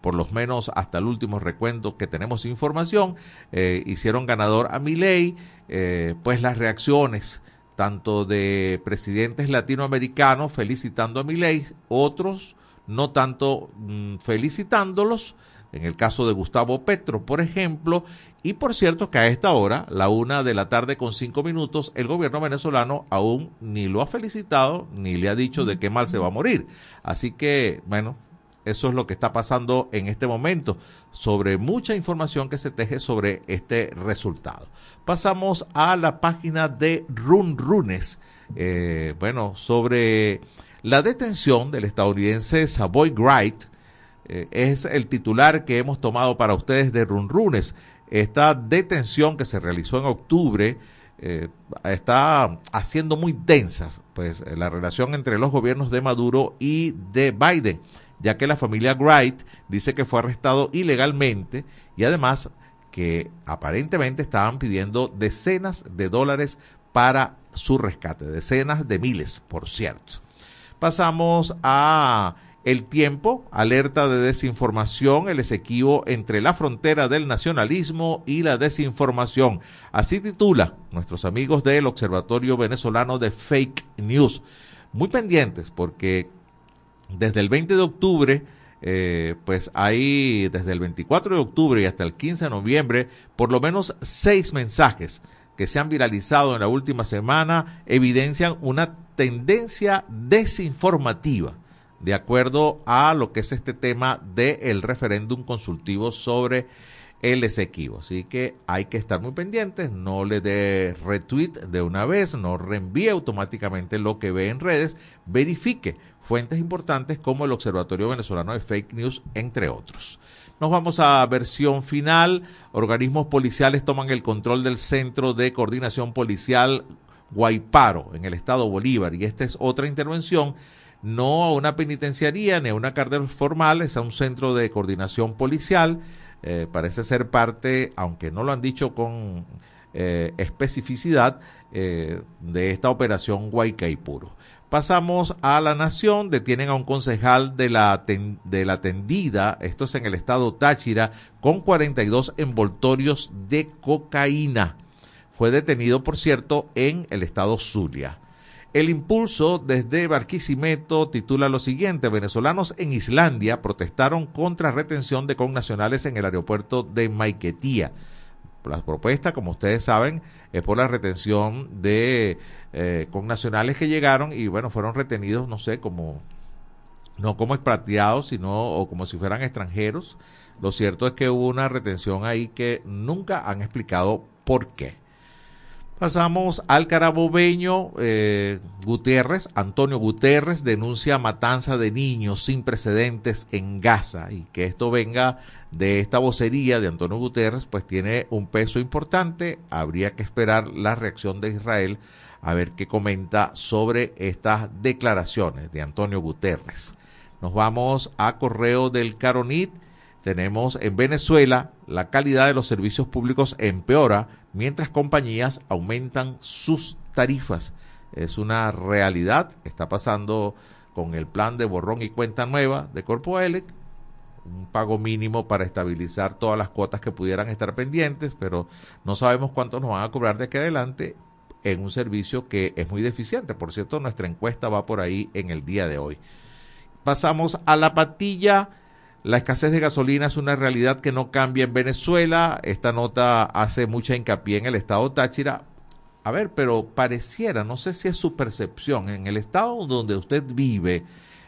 por lo menos hasta el último recuento que tenemos información, eh, hicieron ganador a Milei, eh, pues las reacciones tanto de presidentes latinoamericanos felicitando a Milei, otros no tanto mm, felicitándolos, en el caso de Gustavo Petro, por ejemplo, y por cierto que a esta hora, la una de la tarde con cinco minutos, el gobierno venezolano aún ni lo ha felicitado ni le ha dicho de qué mal se va a morir. Así que, bueno, eso es lo que está pasando en este momento sobre mucha información que se teje sobre este resultado. Pasamos a la página de Run Runes, eh, bueno, sobre la detención del estadounidense Savoy Wright. Eh, es el titular que hemos tomado para ustedes de Run Runes. Esta detención que se realizó en octubre eh, está haciendo muy tensas pues, la relación entre los gobiernos de Maduro y de Biden ya que la familia Wright dice que fue arrestado ilegalmente y además que aparentemente estaban pidiendo decenas de dólares para su rescate, decenas de miles, por cierto. Pasamos a el tiempo, alerta de desinformación, el esequivo entre la frontera del nacionalismo y la desinformación. Así titula nuestros amigos del Observatorio Venezolano de Fake News. Muy pendientes porque desde el 20 de octubre, eh, pues hay desde el 24 de octubre y hasta el 15 de noviembre, por lo menos seis mensajes que se han viralizado en la última semana evidencian una tendencia desinformativa de acuerdo a lo que es este tema del referéndum consultivo sobre el Esequibo. Así que hay que estar muy pendientes, no le dé retweet de una vez, no reenvíe automáticamente lo que ve en redes, verifique fuentes importantes como el Observatorio Venezolano de Fake News, entre otros. Nos vamos a versión final. Organismos policiales toman el control del Centro de Coordinación Policial Guaiparo en el estado Bolívar y esta es otra intervención no a una penitenciaría ni a una cárcel formal, es a un centro de coordinación policial eh, parece ser parte, aunque no lo han dicho con eh, especificidad, eh, de esta operación Guaycaipuro. Pasamos a la nación, detienen a un concejal de la, de la tendida, esto es en el estado Táchira, con 42 envoltorios de cocaína. Fue detenido, por cierto, en el estado Zulia. El impulso desde Barquisimeto titula lo siguiente, venezolanos en Islandia protestaron contra retención de connacionales en el aeropuerto de Maiquetía. La propuesta, como ustedes saben, es por la retención de eh, connacionales que llegaron y bueno, fueron retenidos, no sé, como no como expatriados, sino o como si fueran extranjeros. Lo cierto es que hubo una retención ahí que nunca han explicado por qué. Pasamos al carabobeño eh, Gutiérrez. Antonio Gutiérrez denuncia matanza de niños sin precedentes en Gaza y que esto venga de esta vocería de Antonio Guterres pues tiene un peso importante. Habría que esperar la reacción de Israel a ver qué comenta sobre estas declaraciones de Antonio Guterres. Nos vamos a correo del Caronit. Tenemos en Venezuela la calidad de los servicios públicos empeora mientras compañías aumentan sus tarifas. Es una realidad, está pasando con el plan de borrón y cuenta nueva de Corpo Elec, un pago mínimo para estabilizar todas las cuotas que pudieran estar pendientes, pero no sabemos cuánto nos van a cobrar de aquí adelante en un servicio que es muy deficiente. Por cierto, nuestra encuesta va por ahí en el día de hoy. Pasamos a la patilla la escasez de gasolina es una realidad que no cambia en Venezuela. Esta nota hace mucha hincapié en el estado Táchira. A ver, pero pareciera, no sé si es su percepción, en el estado donde usted vive,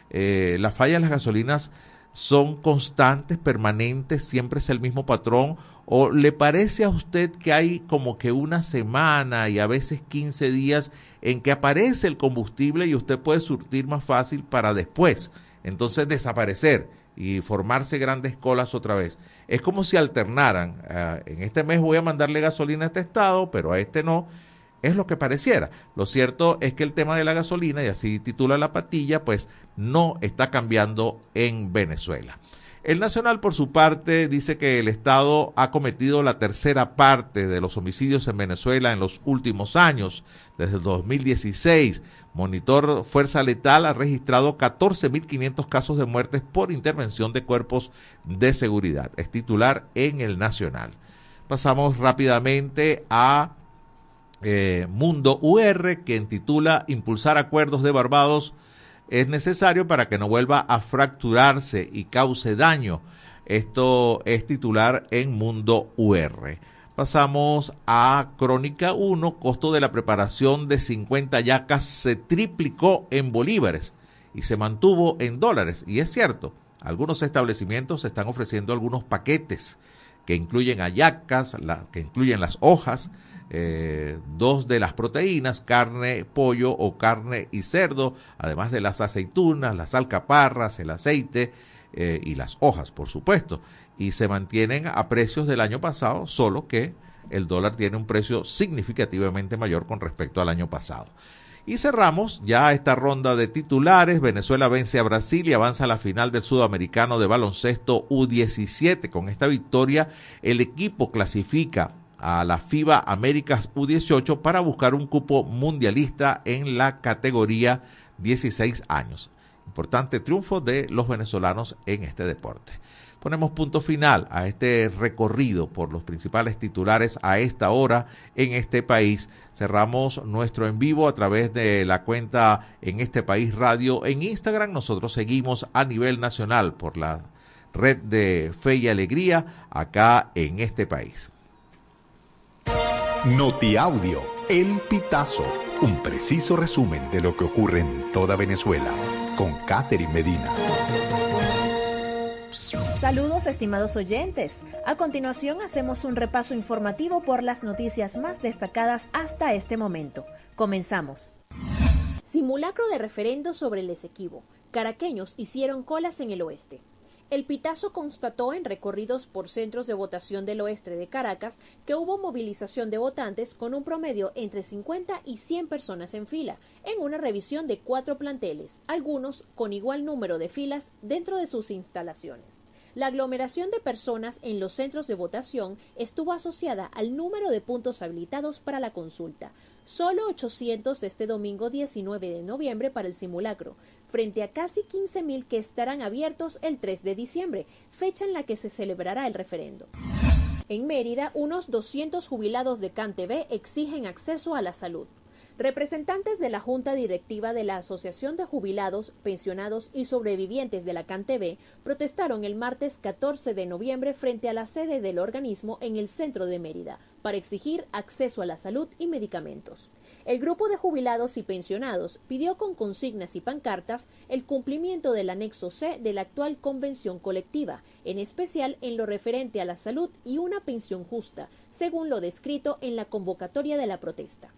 eh, las fallas de las gasolinas son constantes, permanentes, siempre es el mismo patrón, o le parece a usted que hay como que una semana y a veces 15 días en que aparece el combustible y usted puede surtir más fácil para después, entonces desaparecer y formarse grandes colas otra vez. Es como si alternaran, ah, en este mes voy a mandarle gasolina a este estado, pero a este no. Es lo que pareciera. Lo cierto es que el tema de la gasolina, y así titula la patilla, pues no está cambiando en Venezuela. El Nacional, por su parte, dice que el Estado ha cometido la tercera parte de los homicidios en Venezuela en los últimos años. Desde el 2016, Monitor Fuerza Letal ha registrado 14.500 casos de muertes por intervención de cuerpos de seguridad. Es titular en el Nacional. Pasamos rápidamente a eh, Mundo UR, que titula Impulsar acuerdos de Barbados es necesario para que no vuelva a fracturarse y cause daño. Esto es titular en Mundo UR. Pasamos a Crónica 1. Costo de la preparación de 50 yacas se triplicó en bolívares y se mantuvo en dólares. Y es cierto, algunos establecimientos están ofreciendo algunos paquetes que incluyen ayacas, que incluyen las hojas, eh, dos de las proteínas, carne, pollo o carne y cerdo, además de las aceitunas, las alcaparras, el aceite eh, y las hojas, por supuesto. Y se mantienen a precios del año pasado, solo que el dólar tiene un precio significativamente mayor con respecto al año pasado. Y cerramos ya esta ronda de titulares. Venezuela vence a Brasil y avanza a la final del sudamericano de baloncesto U17. Con esta victoria, el equipo clasifica a la FIBA Américas U18 para buscar un cupo mundialista en la categoría 16 años. Importante triunfo de los venezolanos en este deporte. Ponemos punto final a este recorrido por los principales titulares a esta hora en este país. Cerramos nuestro en vivo a través de la cuenta en este país radio en Instagram. Nosotros seguimos a nivel nacional por la red de Fe y Alegría acá en este país. Notiaudio, El Pitazo, un preciso resumen de lo que ocurre en toda Venezuela, con Catherine Medina. Saludos estimados oyentes. A continuación hacemos un repaso informativo por las noticias más destacadas hasta este momento. Comenzamos. Simulacro de referendo sobre el Esequibo. Caraqueños hicieron colas en el oeste. El Pitazo constató en recorridos por centros de votación del oeste de Caracas que hubo movilización de votantes con un promedio entre 50 y 100 personas en fila, en una revisión de cuatro planteles, algunos con igual número de filas dentro de sus instalaciones. La aglomeración de personas en los centros de votación estuvo asociada al número de puntos habilitados para la consulta. Solo 800 este domingo 19 de noviembre para el simulacro, frente a casi 15.000 que estarán abiertos el 3 de diciembre, fecha en la que se celebrará el referendo. En Mérida, unos 200 jubilados de CanTV exigen acceso a la salud. Representantes de la Junta Directiva de la Asociación de Jubilados, Pensionados y Sobrevivientes de la CanTV protestaron el martes 14 de noviembre frente a la sede del organismo en el centro de Mérida para exigir acceso a la salud y medicamentos. El grupo de jubilados y pensionados pidió con consignas y pancartas el cumplimiento del anexo C de la actual convención colectiva, en especial en lo referente a la salud y una pensión justa, según lo descrito en la convocatoria de la protesta.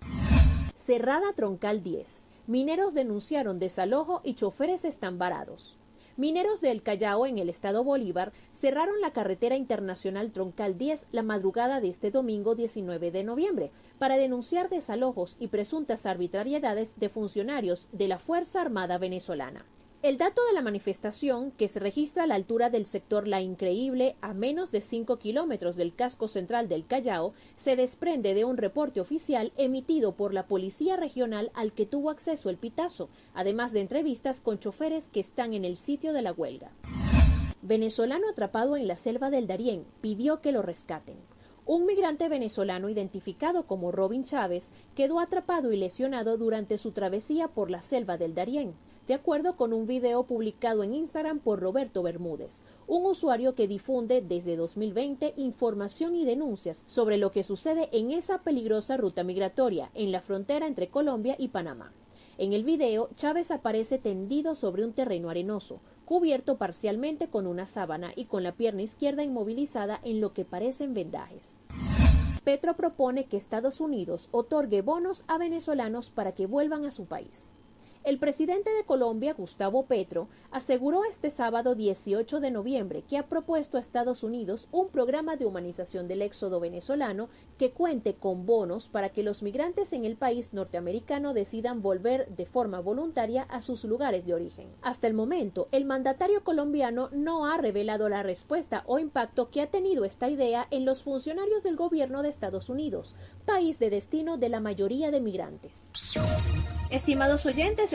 Cerrada Troncal 10. Mineros denunciaron desalojo y choferes están varados. Mineros del Callao en el estado Bolívar cerraron la carretera internacional Troncal 10 la madrugada de este domingo 19 de noviembre para denunciar desalojos y presuntas arbitrariedades de funcionarios de la Fuerza Armada venezolana. El dato de la manifestación, que se registra a la altura del sector La Increíble, a menos de 5 kilómetros del casco central del Callao, se desprende de un reporte oficial emitido por la Policía Regional al que tuvo acceso el Pitazo, además de entrevistas con choferes que están en el sitio de la huelga. Venezolano atrapado en la selva del Darién pidió que lo rescaten. Un migrante venezolano identificado como Robin Chávez quedó atrapado y lesionado durante su travesía por la selva del Darién de acuerdo con un video publicado en Instagram por Roberto Bermúdez, un usuario que difunde desde 2020 información y denuncias sobre lo que sucede en esa peligrosa ruta migratoria en la frontera entre Colombia y Panamá. En el video, Chávez aparece tendido sobre un terreno arenoso, cubierto parcialmente con una sábana y con la pierna izquierda inmovilizada en lo que parecen vendajes. Petro propone que Estados Unidos otorgue bonos a venezolanos para que vuelvan a su país. El presidente de Colombia, Gustavo Petro, aseguró este sábado 18 de noviembre que ha propuesto a Estados Unidos un programa de humanización del éxodo venezolano que cuente con bonos para que los migrantes en el país norteamericano decidan volver de forma voluntaria a sus lugares de origen. Hasta el momento, el mandatario colombiano no ha revelado la respuesta o impacto que ha tenido esta idea en los funcionarios del gobierno de Estados Unidos, país de destino de la mayoría de migrantes. Estimados oyentes,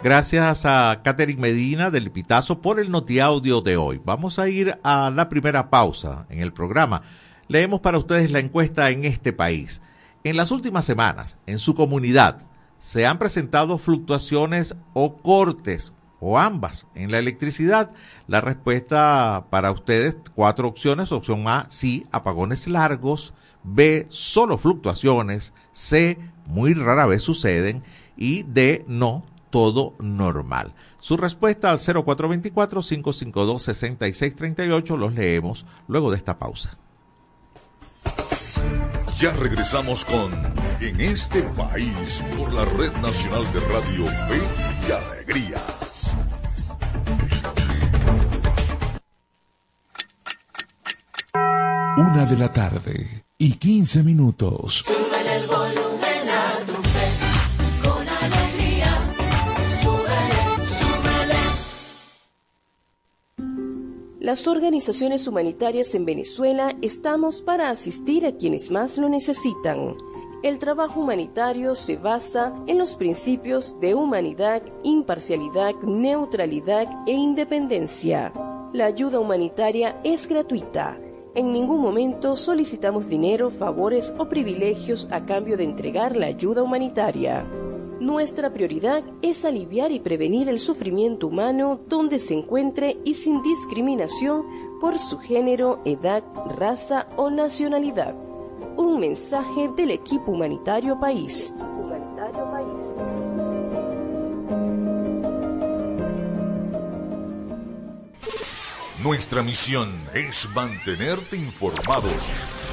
Gracias a Catherine Medina del Pitazo por el notiaudio de hoy. Vamos a ir a la primera pausa en el programa. Leemos para ustedes la encuesta en este país. En las últimas semanas, en su comunidad, se han presentado fluctuaciones o cortes o ambas en la electricidad. La respuesta para ustedes, cuatro opciones. Opción A, sí, apagones largos. B, solo fluctuaciones. C, muy rara vez suceden. Y D, no, todo normal. Su respuesta al 0424-552-6638 los leemos luego de esta pausa. Ya regresamos con En este país por la Red Nacional de Radio Fe y Alegría. Una de la tarde y 15 minutos. Las organizaciones humanitarias en Venezuela estamos para asistir a quienes más lo necesitan. El trabajo humanitario se basa en los principios de humanidad, imparcialidad, neutralidad e independencia. La ayuda humanitaria es gratuita. En ningún momento solicitamos dinero, favores o privilegios a cambio de entregar la ayuda humanitaria. Nuestra prioridad es aliviar y prevenir el sufrimiento humano donde se encuentre y sin discriminación por su género, edad, raza o nacionalidad. Un mensaje del equipo humanitario país. Nuestra misión es mantenerte informado.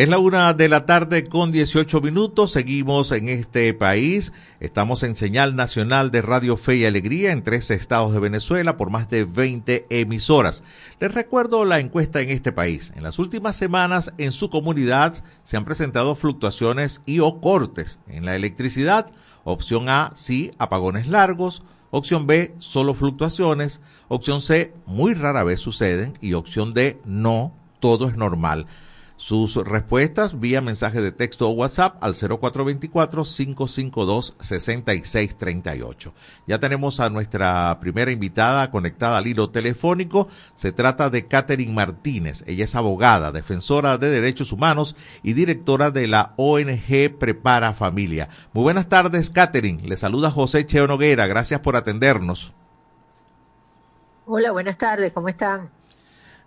Es la una de la tarde con 18 minutos. Seguimos en este país. Estamos en señal nacional de Radio Fe y Alegría en tres estados de Venezuela por más de 20 emisoras. Les recuerdo la encuesta en este país. En las últimas semanas en su comunidad se han presentado fluctuaciones y o cortes en la electricidad. Opción A, sí, apagones largos. Opción B, solo fluctuaciones. Opción C, muy rara vez suceden. Y opción D, no, todo es normal. Sus respuestas vía mensaje de texto o WhatsApp al 0424-552-6638. Ya tenemos a nuestra primera invitada conectada al hilo telefónico. Se trata de Catherine Martínez. Ella es abogada, defensora de derechos humanos y directora de la ONG Prepara Familia. Muy buenas tardes, Catherine. Le saluda José Cheo Noguera. Gracias por atendernos. Hola, buenas tardes. ¿Cómo están?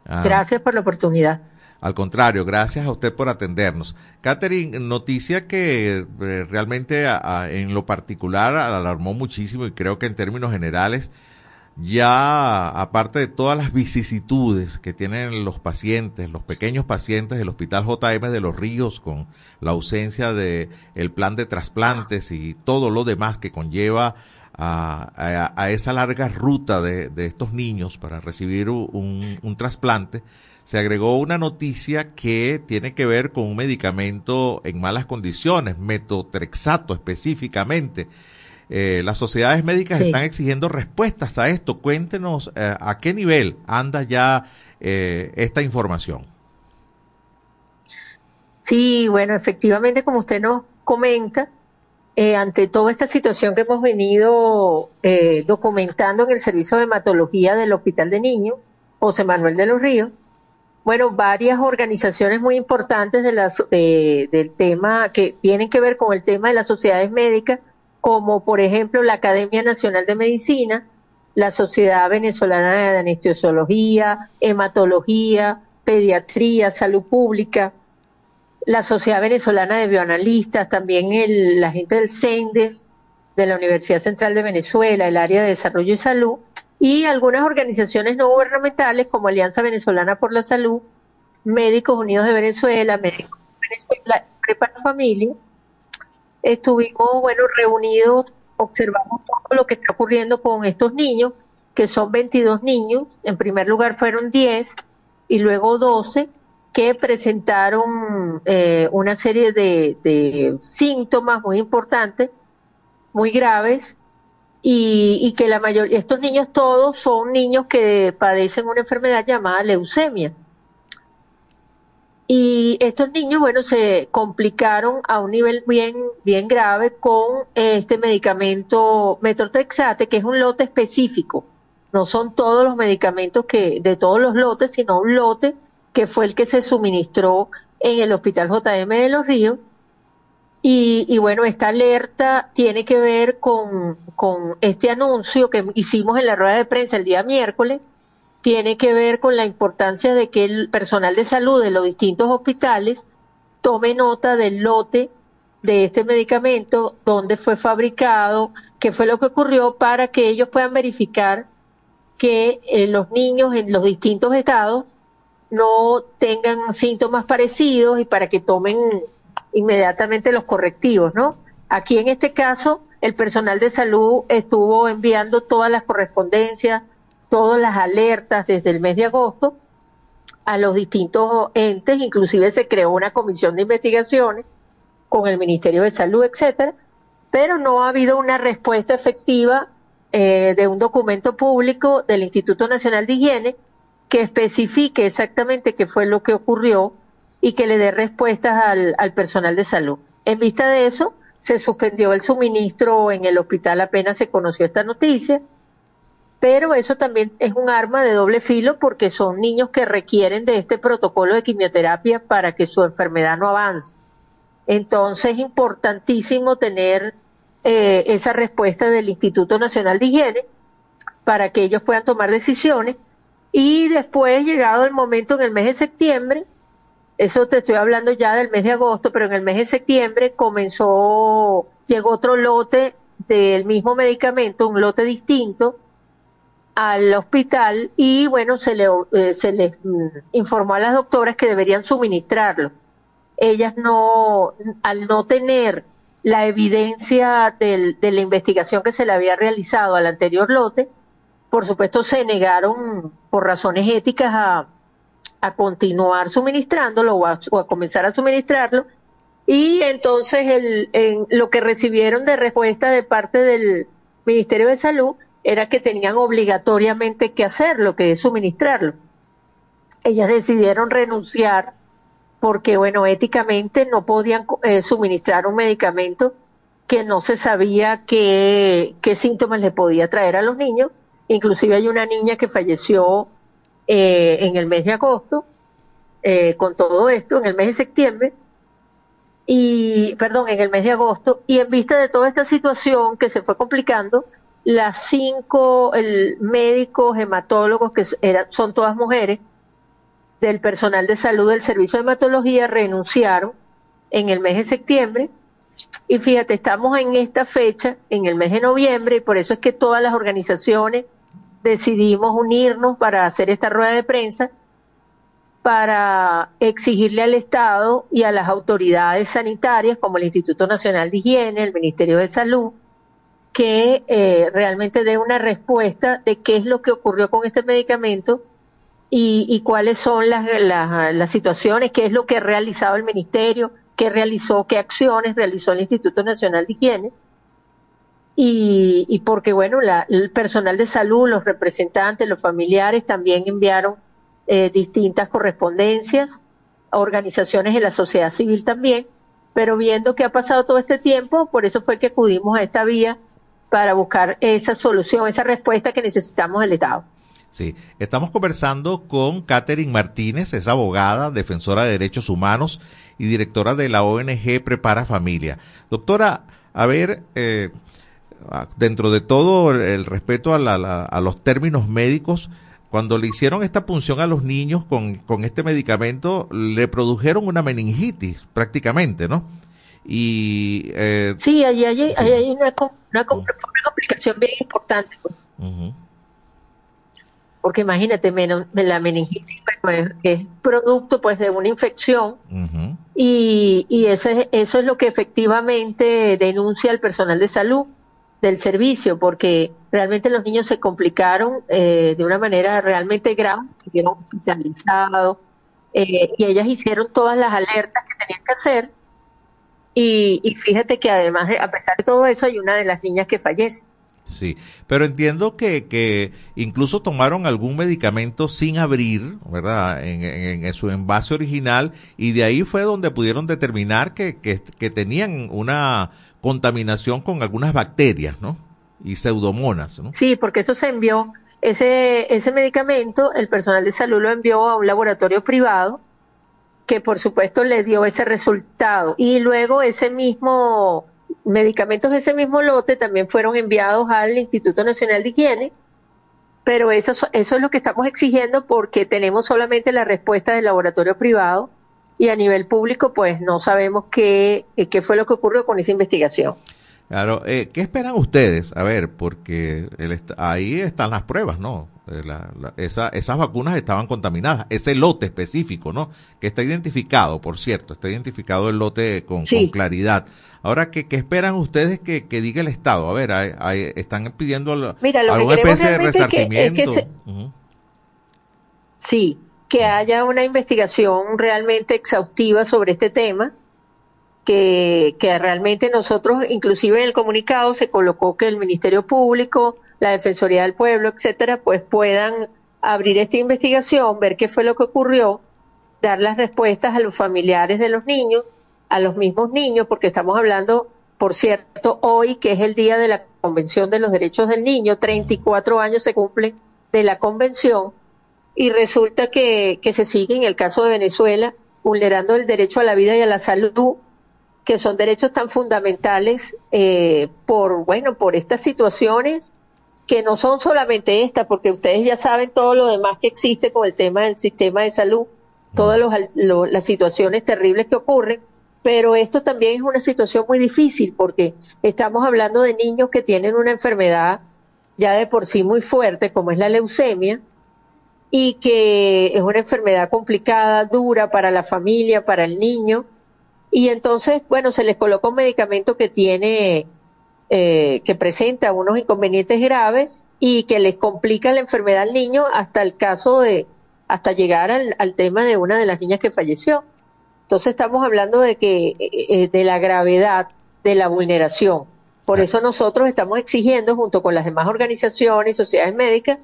Ah. Gracias por la oportunidad. Al contrario, gracias a usted por atendernos. Catherine, noticia que eh, realmente en lo particular alarmó muchísimo y creo que en términos generales ya aparte de todas las vicisitudes que tienen los pacientes, los pequeños pacientes del Hospital JM de los Ríos con la ausencia de el plan de trasplantes y todo lo demás que conlleva a, esa larga ruta de, estos niños para recibir un, un trasplante, se agregó una noticia que tiene que ver con un medicamento en malas condiciones, metotrexato específicamente, eh, las sociedades médicas están exigiendo respuestas a esto. Cuéntenos eh, a qué nivel anda ya eh, esta información. Sí, bueno, efectivamente, como usted nos comenta, ante toda esta situación que hemos venido documentando en el Servicio de Hematología del Hospital de Niños, José Manuel de los Ríos, bueno, varias organizaciones muy importantes de del tema que tienen que ver con el tema de las sociedades médicas como por ejemplo la Academia Nacional de Medicina, la Sociedad Venezolana de Anestesiología, Hematología, Pediatría, Salud Pública, la Sociedad Venezolana de Bioanalistas, también el, la gente del CENDES, de la Universidad Central de Venezuela, el área de Desarrollo y Salud, y algunas organizaciones no gubernamentales como Alianza Venezolana por la Salud, Médicos Unidos de Venezuela, Médicos de Venezuela y Prepara Familia, estuvimos, bueno, reunidos, observamos todo lo que está ocurriendo con estos niños, que son 22 niños, en primer lugar fueron 10 y luego 12 que presentaron eh, una serie de, síntomas muy importantes, muy graves, y, y que la mayoría, estos niños todos son niños que padecen una enfermedad llamada leucemia. Y estos niños, bueno, se complicaron a un nivel bien, bien grave con este medicamento metotrexate, que es un lote específico. No son todos los medicamentos que, de todos los lotes, sino un lote que fue el que se suministró en el Hospital JM de Los Ríos. Y, y bueno, esta alerta tiene que ver con, con este anuncio que hicimos en la rueda de prensa el día miércoles, tiene que ver con la importancia de que el personal de salud de los distintos hospitales tome nota del lote de este medicamento, dónde fue fabricado, qué fue lo que ocurrió, para que ellos puedan verificar que eh, los niños en los distintos estados no tengan síntomas parecidos y para que tomen inmediatamente los correctivos, ¿no? Aquí en este caso, el personal de salud estuvo enviando todas las correspondencias, todas las alertas desde el mes de agosto a los distintos entes, inclusive se creó una comisión de investigaciones con el Ministerio de Salud, etcétera, pero no ha habido una respuesta efectiva eh, de un documento público del Instituto Nacional de Higiene que especifique exactamente qué fue lo que ocurrió y que le dé respuestas al, al personal de salud. En vista de eso, se suspendió el suministro en el hospital apenas se conoció esta noticia pero eso también es un arma de doble filo porque son niños que requieren de este protocolo de quimioterapia para que su enfermedad no avance. Entonces es importantísimo tener eh, esa respuesta del Instituto Nacional de Higiene para que ellos puedan tomar decisiones y después, llegado el momento en el mes de septiembre, eso te estoy hablando ya del mes de agosto, pero en el mes de septiembre comenzó, llegó otro lote del mismo medicamento, un lote distinto, al hospital y bueno, se le, eh, se les mm, informó a las doctoras que deberían suministrarlo. Ellas no, al no tener la evidencia del, de la investigación que se le había realizado al anterior lote, por supuesto se negaron por razones éticas a, a continuar suministrándolo o a, comenzar a suministrarlo. Y entonces el, en, lo que recibieron de respuesta de parte del Ministerio de Salud era que tenían obligatoriamente que hacerlo, que es suministrarlo. Ellas decidieron renunciar porque, bueno, éticamente no podían eh, suministrar un medicamento que no se sabía qué, qué, síntomas le podía traer a los niños. Inclusive hay una niña que falleció eh, en el mes de agosto eh, con todo esto, en el mes de septiembre, y, perdón, en el mes de agosto, y en vista de toda esta situación que se fue complicando, las cinco el, médicos, hematólogos, que son todas mujeres, del personal de salud del servicio de hematología renunciaron en el mes de septiembre. Y fíjate, estamos en esta fecha, en el mes de noviembre, y por eso es que todas las organizaciones decidimos unirnos para hacer esta rueda de prensa para exigirle al Estado y a las autoridades sanitarias, como el Instituto Nacional de Higiene, el Ministerio de Salud, que eh, realmente dé una respuesta de qué es lo que ocurrió con este medicamento y, cuáles son las, las, situaciones, qué es lo que ha realizado el Ministerio, qué realizó, qué acciones realizó el Instituto Nacional de Higiene. Y, y porque, bueno, el personal de salud, los representantes, los familiares también enviaron eh, distintas correspondencias, organizaciones de la sociedad civil también, pero viendo que ha pasado todo este tiempo, por eso fue que acudimos a esta vía para buscar esa solución, esa respuesta que necesitamos del Estado. Sí, estamos conversando con Catherine Martínez, es abogada, defensora de derechos humanos y directora de la ONG Prepara Familia. Doctora, a ver, eh, dentro de todo el respeto a los términos médicos, cuando le hicieron esta punción a los niños con, con este medicamento, le produjeron una meningitis prácticamente, ¿no? Y, eh, sí, allí, hay una, una, complicación bien importante. Pues. Porque imagínate, la meningitis pues, es producto pues de una infección y, y eso, es, eso es lo que efectivamente denuncia el personal de salud del servicio, porque realmente los niños se complicaron eh, de una manera realmente grave, estuvieron hospitalizados, eh, y ellas hicieron todas las alertas que tenían que hacer, y, y fíjate que además, a pesar de todo eso, hay una de las niñas que fallece. Sí, pero entiendo que, que incluso tomaron algún medicamento sin abrir, ¿verdad? En, en, su envase original y de ahí fue donde pudieron determinar que, que, que tenían una contaminación con algunas bacterias, ¿no? Y pseudomonas, ¿no? Sí, porque eso se envió, ese, ese medicamento, el personal de salud lo envió a un laboratorio privado que por supuesto le dio ese resultado. Y luego ese mismo, medicamentos de ese mismo lote también fueron enviados al Instituto Nacional de Higiene, pero eso, eso es lo que estamos exigiendo porque tenemos solamente la respuesta del laboratorio privado y a nivel público pues no sabemos qué, eh, qué fue lo que ocurrió con esa investigación. Claro, eh, ¿qué esperan ustedes? A ver, porque ahí están las pruebas, ¿no? Eh, esas vacunas estaban contaminadas, ese lote específico, ¿no? Que está identificado, por cierto, está identificado el lote con, claridad. Ahora, ¿qué, ¿qué, esperan ustedes que, que, diga el Estado? A ver, están pidiendo Mira, alguna especie de resarcimiento. Sí, que haya una investigación realmente exhaustiva sobre este tema, que, realmente nosotros, inclusive en el comunicado se colocó que el Ministerio Público, la Defensoría del Pueblo, etcétera, pues puedan abrir esta investigación, ver qué fue lo que ocurrió, dar las respuestas a los familiares de los niños, a los mismos niños, porque estamos hablando, por cierto, hoy que es el día de la Convención de los Derechos del Niño, 34 años se cumplen de la Convención, y resulta que, que se sigue en el caso de Venezuela vulnerando el derecho a la vida y a la salud, que son derechos tan fundamentales eh, por, bueno, por estas situaciones que no son solamente estas, porque ustedes ya saben todo lo demás que existe con el tema del sistema de salud, todas las situaciones terribles que ocurren, pero esto también es una situación muy difícil porque estamos hablando de niños que tienen una enfermedad ya de por sí muy fuerte, como es la leucemia, y que es una enfermedad complicada, dura para la familia, para el niño. Y entonces, bueno, se les coloca un medicamento que tiene, eh, que presenta unos inconvenientes graves y que les complica la enfermedad al niño hasta el caso de, hasta llegar al, al tema de una de las niñas que falleció. Entonces estamos hablando de que, eh, eh, de la gravedad de la vulneración. Por eso nosotros estamos exigiendo, junto con las demás organizaciones y sociedades médicas,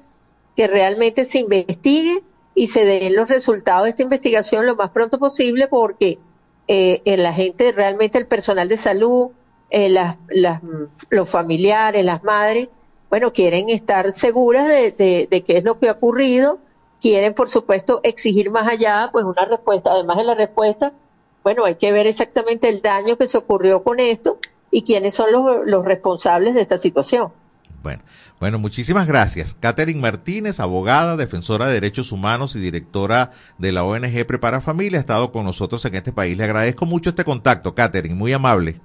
que realmente se investigue y se den los resultados de esta investigación lo más pronto posible porque eh, la gente, realmente el personal de salud, eh, las, los familiares, las madres, bueno, quieren estar seguras de, qué es lo que ha ocurrido, quieren, por supuesto, exigir más allá, pues una respuesta, además de la respuesta, bueno, hay que ver exactamente el daño que se ocurrió con esto y quiénes son los responsables de esta situación. Bueno, bueno, muchísimas gracias. Catherine Martínez, abogada, defensora de derechos humanos y directora de la ONG Prepara Familia, ha estado con nosotros en este país. Le agradezco mucho este contacto, Catherine, muy amable.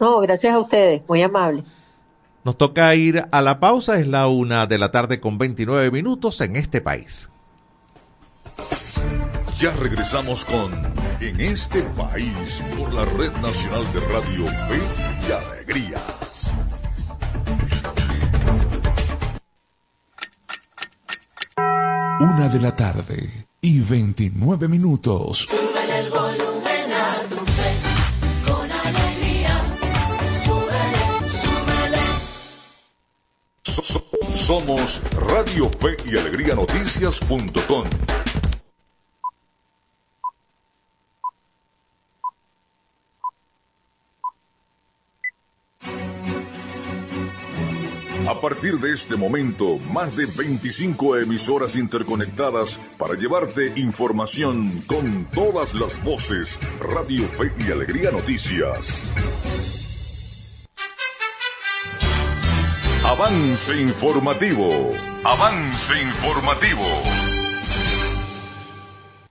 No, gracias a ustedes, muy amable. Nos toca ir a la pausa, es la una de la tarde con 29 minutos en este país. Ya regresamos con En este país por la Red Nacional de Radio Fe y Alegría. Una de la tarde y 29 minutos. el volumen a tu fe, con alegría. Súbele, súbele. Somos Radio Fe y Alegría Noticias.com. A partir de este momento, más de 25 emisoras interconectadas para llevarte información con todas las voces. Radio Fe y Alegría Noticias. Avance informativo. Avance informativo.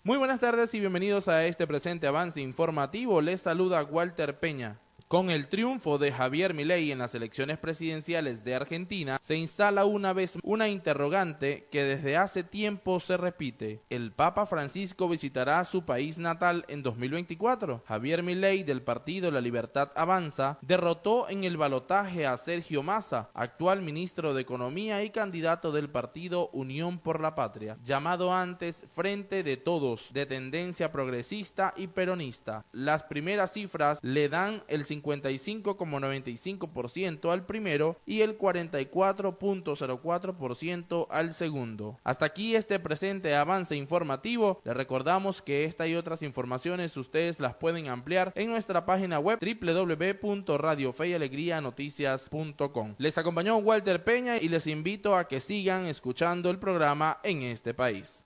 Muy buenas tardes y bienvenidos a este presente avance informativo. Les saluda Walter Peña. Con el triunfo de Javier Milei en las elecciones presidenciales de Argentina, se instala una vez una interrogante que desde hace tiempo se repite. ¿El Papa Francisco visitará su país natal en 2024? Javier Milei del partido La Libertad Avanza derrotó en el balotaje a Sergio Massa, actual ministro de Economía y candidato del partido Unión por la Patria, llamado antes Frente de Todos, de tendencia progresista y peronista. Las primeras cifras le dan el 55,95% al primero y el 44.04% al segundo. Hasta aquí este presente avance informativo. Les recordamos que esta y otras informaciones ustedes las pueden ampliar en nuestra página web www.radiofeyalegrianoticias.com. Les acompañó Walter Peña y les invito a que sigan escuchando el programa en este país.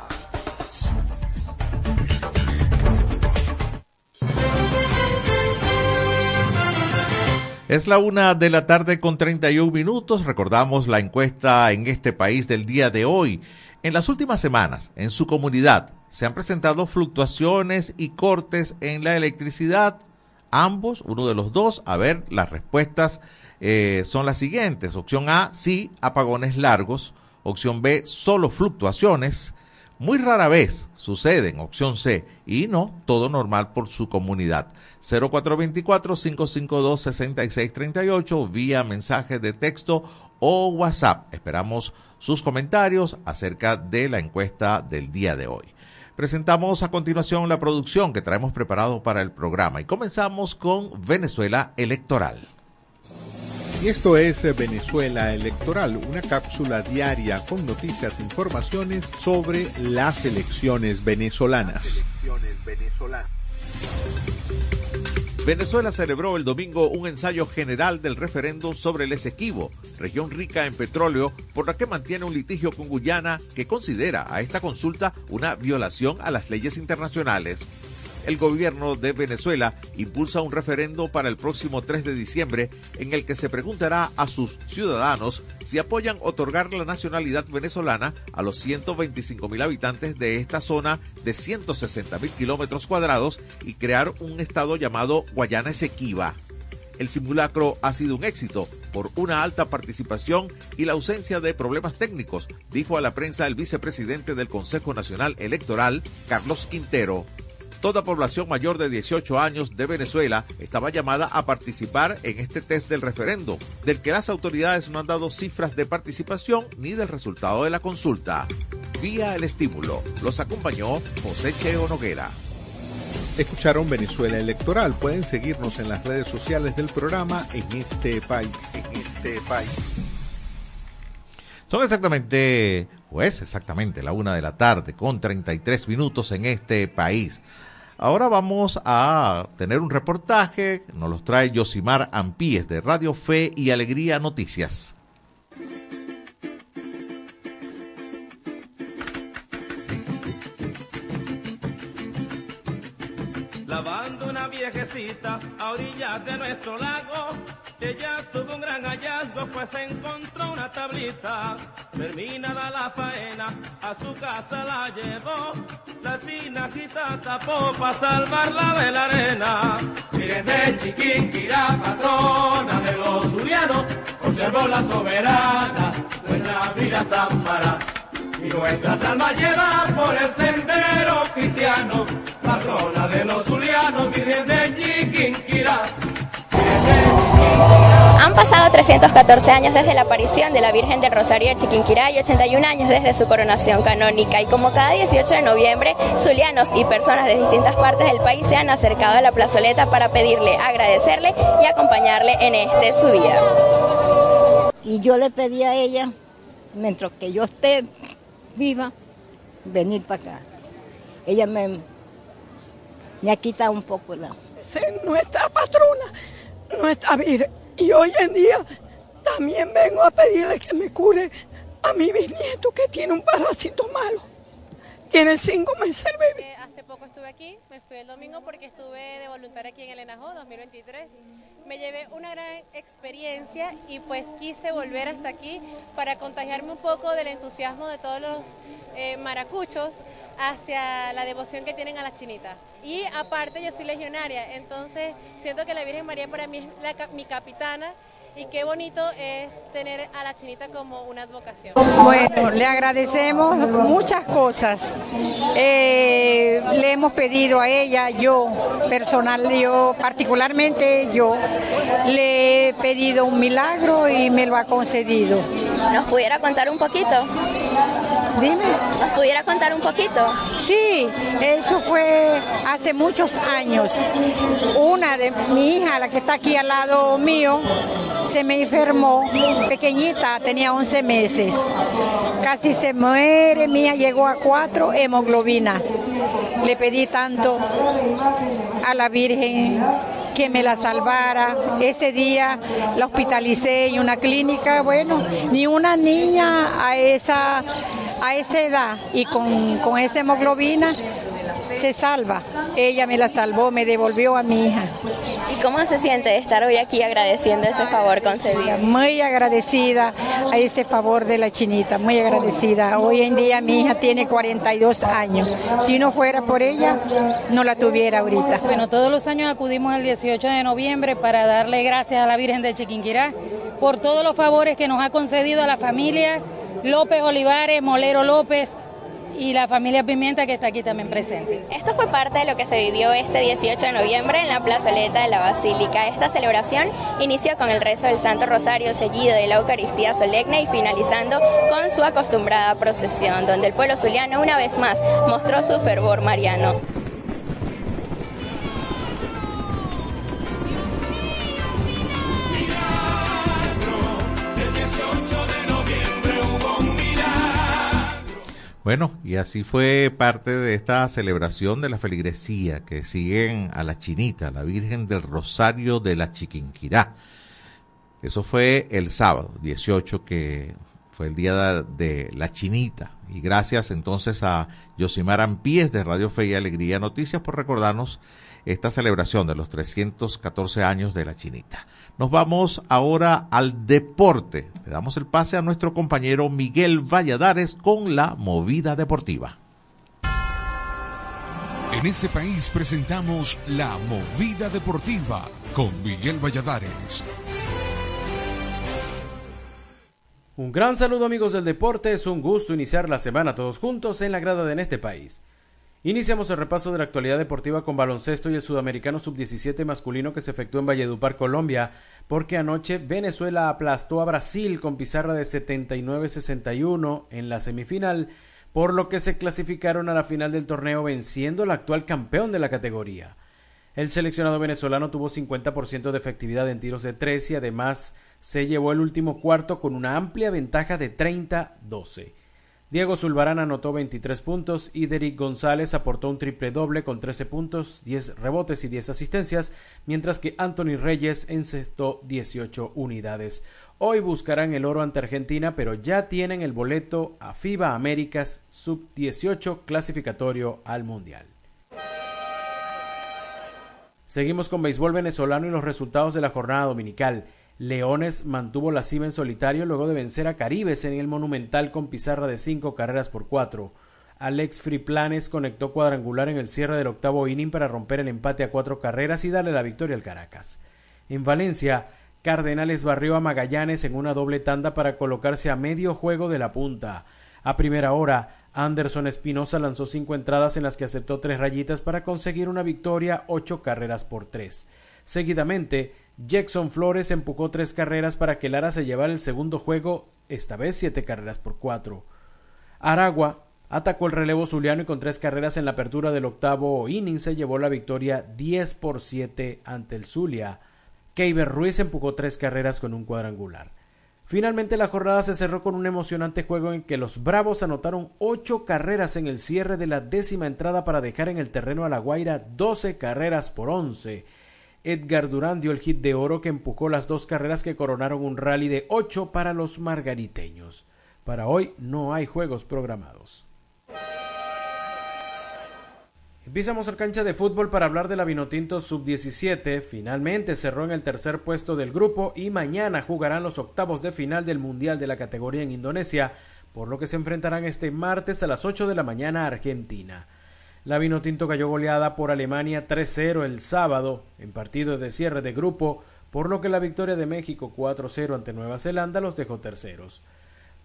Es la una de la tarde con 31 minutos. Recordamos la encuesta en este país del día de hoy. En las últimas semanas, en su comunidad, se han presentado fluctuaciones y cortes en la electricidad. Ambos, uno de los dos, a ver, las respuestas eh, son las siguientes. Opción A, sí, apagones largos. Opción B, solo fluctuaciones. Muy rara vez suceden, opción C, y no, todo normal por su comunidad. 0424-552-6638 vía mensaje de texto o WhatsApp. Esperamos sus comentarios acerca de la encuesta del día de hoy. Presentamos a continuación la producción que traemos preparado para el programa y comenzamos con Venezuela Electoral. Y esto es Venezuela Electoral, una cápsula diaria con noticias e informaciones sobre las elecciones venezolanas. Venezuela celebró el domingo un ensayo general del referéndum sobre el Esequibo, región rica en petróleo, por la que mantiene un litigio con Guyana que considera a esta consulta una violación a las leyes internacionales el gobierno de Venezuela impulsa un referendo para el próximo 3 de diciembre en el que se preguntará a sus ciudadanos si apoyan otorgar la nacionalidad venezolana a los 125 mil habitantes de esta zona de 160 mil kilómetros cuadrados y crear un estado llamado Guayana Esequiba. El simulacro ha sido un éxito por una alta participación y la ausencia de problemas técnicos, dijo a la prensa el vicepresidente del Consejo Nacional Electoral, Carlos Quintero. Toda población mayor de 18 años de Venezuela estaba llamada a participar en este test del referendo, del que las autoridades no han dado cifras de participación ni del resultado de la consulta. Vía el estímulo, los acompañó José Cheo Noguera. Escucharon Venezuela Electoral. Pueden seguirnos en las redes sociales del programa en este país. En este país. Son exactamente, pues exactamente la una de la tarde con 33 minutos en este país. Ahora vamos a tener un reportaje, nos los trae Yosimar Ampíes de Radio Fe y Alegría Noticias. Lavando una viejecita a orillas de nuestro lago, ella tuvo un gran hallazgo, pues encontró una tablita. Terminada la faena, a su casa la llevó, la tinajita tapó para salvarla de la arena. Miren de Chiquinquirá, patrona de los zulianos, observó la soberana, nuestra vida Zampara. Y nuestras almas llevan por el sendero cristiano, patrona de los zulianos, Virgen de Chiquinquirá. Han pasado 314 años desde la aparición de la Virgen del Rosario de Chiquinquirá y 81 años desde su coronación canónica. Y como cada 18 de noviembre, zulianos y personas de distintas partes del país se han acercado a la plazoleta para pedirle, agradecerle y acompañarle en este su día. Y yo le pedí a ella, mientras que yo esté viva, venir para acá. Ella me, me ha quitado un poco la... Es nuestra patrona, nuestra Virgen. Y hoy en día también vengo a pedirle que me cure a mi bisnieto que tiene un parásito malo. Tiene cinco meses el bebé. Estuve aquí, me fui el domingo porque estuve de voluntaria aquí en el ENAJO 2023. Me llevé una gran experiencia y pues quise volver hasta aquí para contagiarme un poco del entusiasmo de todos los eh, maracuchos hacia la devoción que tienen a la chinita. Y aparte yo soy legionaria, entonces siento que la Virgen María para mí es la mi capitana y qué bonito es tener a la chinita como una advocación. Bueno, le agradecemos muchas cosas. Eh, le hemos pedido a ella, yo personal, yo particularmente yo, le he pedido un milagro y me lo ha concedido. ¿Nos pudiera contar un poquito? Dime. ¿Nos pudiera contar un poquito? Sí, eso fue hace muchos años. Una de mi hija, la que está aquí al lado mío, se me enfermó, pequeñita, tenía 11 meses. Casi se muere, hija llegó a 4 hemoglobina. Le pedí tanto a la Virgen que me la salvara. Ese día la hospitalicé en una clínica, bueno, ni una niña a esa, a esa edad y con, con esa hemoglobina se salva. Ella me la salvó, me devolvió a mi hija. ¿Y cómo se siente estar hoy aquí agradeciendo ese favor concedido? Muy agradecida a ese favor de la chinita, muy agradecida. Hoy en día mi hija tiene 42 años. Si no fuera por ella, no la tuviera ahorita. Bueno, todos los años acudimos el 18 de noviembre para darle gracias a la Virgen de Chiquinquirá por todos los favores que nos ha concedido a la familia López Olivares, Molero López y la familia Pimienta que está aquí también presente. Esto fue parte de lo que se vivió este 18 de noviembre en la plazoleta de la Basílica. Esta celebración inició con el rezo del Santo Rosario seguido de la Eucaristía solemne y finalizando con su acostumbrada procesión, donde el pueblo zuliano una vez más mostró su fervor mariano. Bueno, y así fue parte de esta celebración de la feligresía que siguen a la Chinita, la Virgen del Rosario de la Chiquinquirá. Eso fue el sábado 18, que fue el día de la Chinita. Y gracias entonces a Yosimar Ampíes de Radio Fe y Alegría Noticias por recordarnos esta celebración de los 314 años de la Chinita. Nos vamos ahora al deporte. Le damos el pase a nuestro compañero Miguel Valladares con la movida deportiva. En este país presentamos la movida deportiva con Miguel Valladares. Un gran saludo amigos del deporte, es un gusto iniciar la semana todos juntos en la grada de en este país. Iniciamos el repaso de la actualidad deportiva con baloncesto y el sudamericano sub-17 masculino que se efectuó en Valledupar, Colombia, porque anoche Venezuela aplastó a Brasil con pizarra de 79-61 en la semifinal, por lo que se clasificaron a la final del torneo venciendo al actual campeón de la categoría. El seleccionado venezolano tuvo 50% de efectividad en tiros de tres y además se llevó el último cuarto con una amplia ventaja de 30-12. Diego Zulbarán anotó 23 puntos y Derek González aportó un triple doble con 13 puntos, 10 rebotes y 10 asistencias, mientras que Anthony Reyes encestó 18 unidades. Hoy buscarán el oro ante Argentina, pero ya tienen el boleto a FIBA Américas Sub-18 clasificatorio al Mundial. Seguimos con béisbol venezolano y los resultados de la jornada dominical. Leones mantuvo la cima en solitario luego de vencer a Caribes en el Monumental con pizarra de cinco carreras por cuatro. Alex Friplanes conectó cuadrangular en el cierre del octavo inning para romper el empate a cuatro carreras y darle la victoria al Caracas. En Valencia, Cardenales barrió a Magallanes en una doble tanda para colocarse a medio juego de la punta. A primera hora, Anderson Espinosa lanzó cinco entradas en las que aceptó tres rayitas para conseguir una victoria ocho carreras por tres. Seguidamente, Jackson Flores empujó tres carreras para que Lara se llevara el segundo juego, esta vez siete carreras por cuatro. Aragua atacó el relevo zuliano y con tres carreras en la apertura del octavo inning se llevó la victoria diez por siete ante el Zulia. Keiber Ruiz empujó tres carreras con un cuadrangular. Finalmente la jornada se cerró con un emocionante juego en que los Bravos anotaron ocho carreras en el cierre de la décima entrada para dejar en el terreno a la Guaira doce carreras por once. Edgar Durán dio el hit de oro que empujó las dos carreras que coronaron un rally de ocho para los margariteños. Para hoy no hay juegos programados. Pisamos al cancha de fútbol para hablar de la Vinotinto Sub-17. Finalmente cerró en el tercer puesto del grupo y mañana jugarán los octavos de final del Mundial de la categoría en Indonesia, por lo que se enfrentarán este martes a las 8 de la mañana a Argentina. La Vinotinto cayó goleada por Alemania 3-0 el sábado en partido de cierre de grupo, por lo que la victoria de México 4-0 ante Nueva Zelanda los dejó terceros.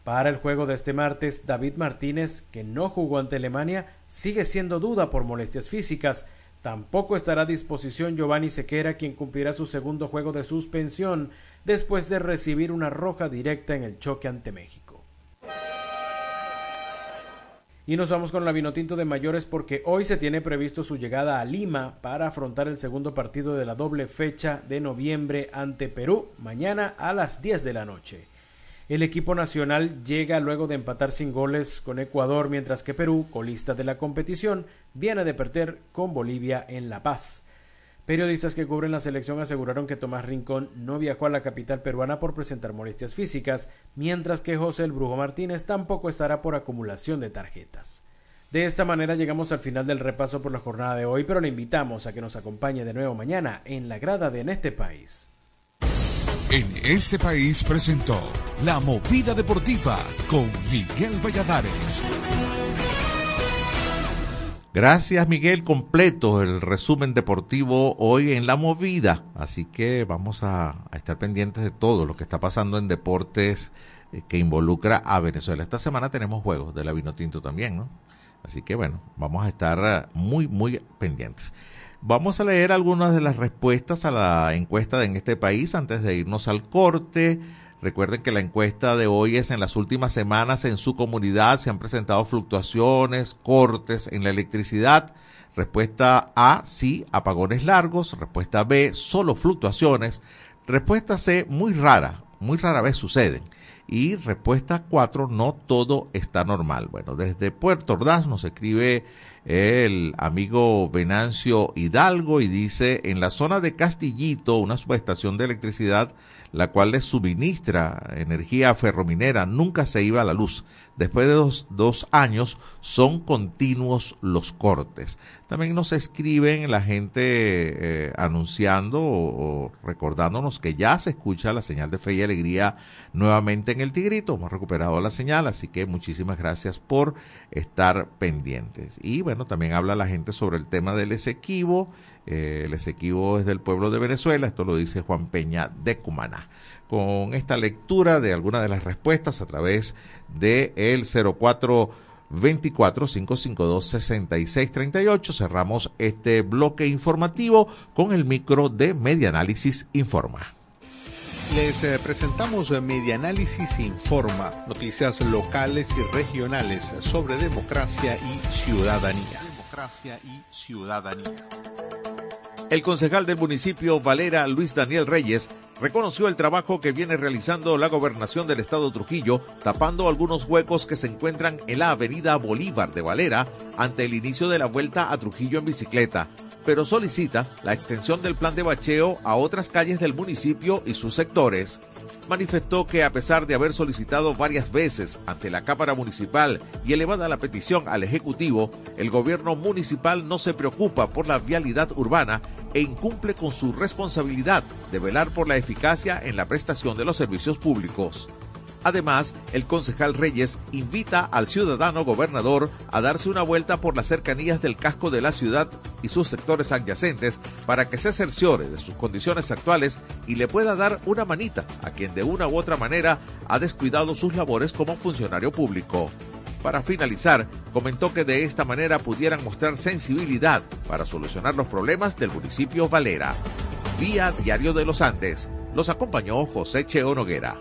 Para el juego de este martes, David Martínez, que no jugó ante Alemania, sigue siendo duda por molestias físicas. Tampoco estará a disposición Giovanni Sequera, quien cumplirá su segundo juego de suspensión después de recibir una roja directa en el choque ante México. Y nos vamos con la Vinotinto de mayores porque hoy se tiene previsto su llegada a Lima para afrontar el segundo partido de la doble fecha de noviembre ante Perú, mañana a las 10 de la noche. El equipo nacional llega luego de empatar sin goles con Ecuador, mientras que Perú, colista de la competición, viene de perder con Bolivia en La Paz. Periodistas que cubren la selección aseguraron que Tomás Rincón no viajó a la capital peruana por presentar molestias físicas, mientras que José el Brujo Martínez tampoco estará por acumulación de tarjetas. De esta manera llegamos al final del repaso por la jornada de hoy, pero le invitamos a que nos acompañe de nuevo mañana en la grada de En este país. En este país presentó La Movida Deportiva con Miguel Valladares. Gracias Miguel, completo el resumen deportivo hoy en La Movida. Así que vamos a, estar pendientes de todo lo que está pasando en deportes eh, que involucra a Venezuela. Esta semana tenemos juegos de la Vinotinto también, ¿no? Así que bueno, vamos a estar eh, muy, muy pendientes. Vamos a leer algunas de las respuestas a la encuesta de en este país antes de irnos al corte. Recuerden que la encuesta de hoy es en las últimas semanas en su comunidad se han presentado fluctuaciones, cortes en la electricidad. Respuesta A, sí, apagones largos. Respuesta B, solo fluctuaciones. Respuesta C, muy rara, muy rara vez suceden. Y respuesta 4, no todo está normal. Bueno, desde Puerto Ordaz nos escribe el amigo Venancio Hidalgo y dice, en la zona de Castillito, una subestación de electricidad, la cual les suministra energía ferrominera, nunca se iba a la luz. Después de dos, dos años son continuos los cortes. También nos escriben la gente eh, anunciando o, o, recordándonos que ya se escucha la señal de fe y alegría nuevamente en el Tigrito. Hemos recuperado la señal, así que muchísimas gracias por estar pendientes. Y bueno, también habla la gente sobre el tema del Esequibo. Eh, el Esequibo es del pueblo de Venezuela, esto lo dice Juan Peña de Cumaná. Con esta lectura de algunas de las respuestas a través de el 04 24 552 6638 cerramos este bloque informativo con el micro de Media Análisis Informa. Les eh, presentamos Media Análisis Informa, noticias locales y regionales sobre democracia y ciudadanía. Democracia y ciudadanía. El concejal del municipio Valera, Luis Daniel Reyes, reconoció el trabajo que viene realizando la gobernación del estado Trujillo, tapando algunos huecos que se encuentran en la avenida Bolívar de Valera ante el inicio de la vuelta a Trujillo en bicicleta, pero solicita la extensión del plan de bacheo a otras calles del municipio y sus sectores manifestó que a pesar de haber solicitado varias veces ante la Cámara Municipal y elevada la petición al Ejecutivo, el gobierno municipal no se preocupa por la vialidad urbana e incumple con su responsabilidad de velar por la eficacia en la prestación de los servicios públicos. Además, el concejal Reyes invita al ciudadano gobernador a darse una vuelta por las cercanías del casco de la ciudad y sus sectores adyacentes para que se cerciore de sus condiciones actuales y le pueda dar una manita a quien de una u otra manera ha descuidado sus labores como funcionario público. Para finalizar, comentó que de esta manera pudieran mostrar sensibilidad para solucionar los problemas del municipio Valera. Vía Diario de los Andes, los acompañó José Cheo Noguera.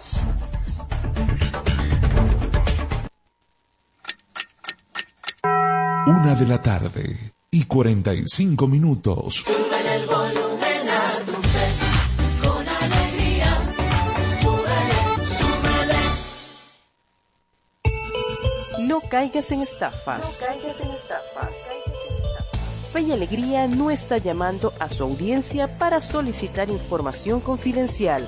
Una de la tarde y 45 minutos. Con alegría. Súbele, súbele. No caigas en estafas. Fe y Alegría no está llamando a su audiencia para solicitar información confidencial.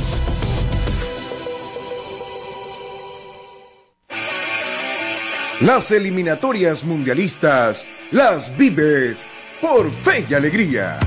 Las eliminatorias mundialistas las vives por fe y alegría.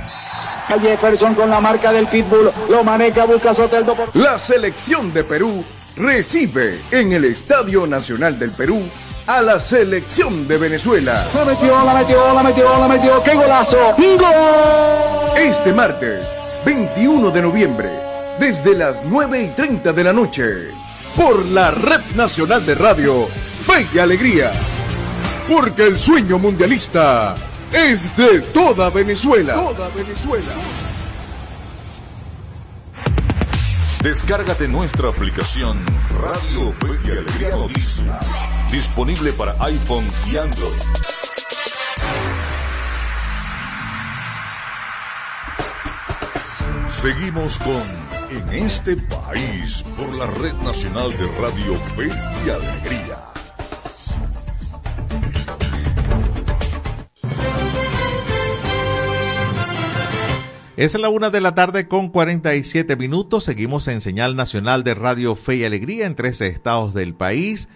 Jefferson con la marca del Pitbull, lo maneja, busca Soteldo por... La selección de Perú recibe en el Estadio Nacional del Perú a la selección de Venezuela. La metió, la metió, la metió, la metió, ¡qué golazo! ¡Gol! Este martes, 21 de noviembre, desde las 9 y 30 de la noche, por la Red Nacional de Radio, Fe y Alegría. Porque el sueño mundialista es de toda Venezuela. Toda Venezuela. Descárgate nuestra aplicación Radio Fe y Alegría Noticias, disponible para iPhone y Android. Seguimos con En este país por la Red Nacional de Radio Fe y Alegría. Es la una de la tarde con 47 minutos. Seguimos en señal nacional de Radio Fe y Alegría en 13 estados del país.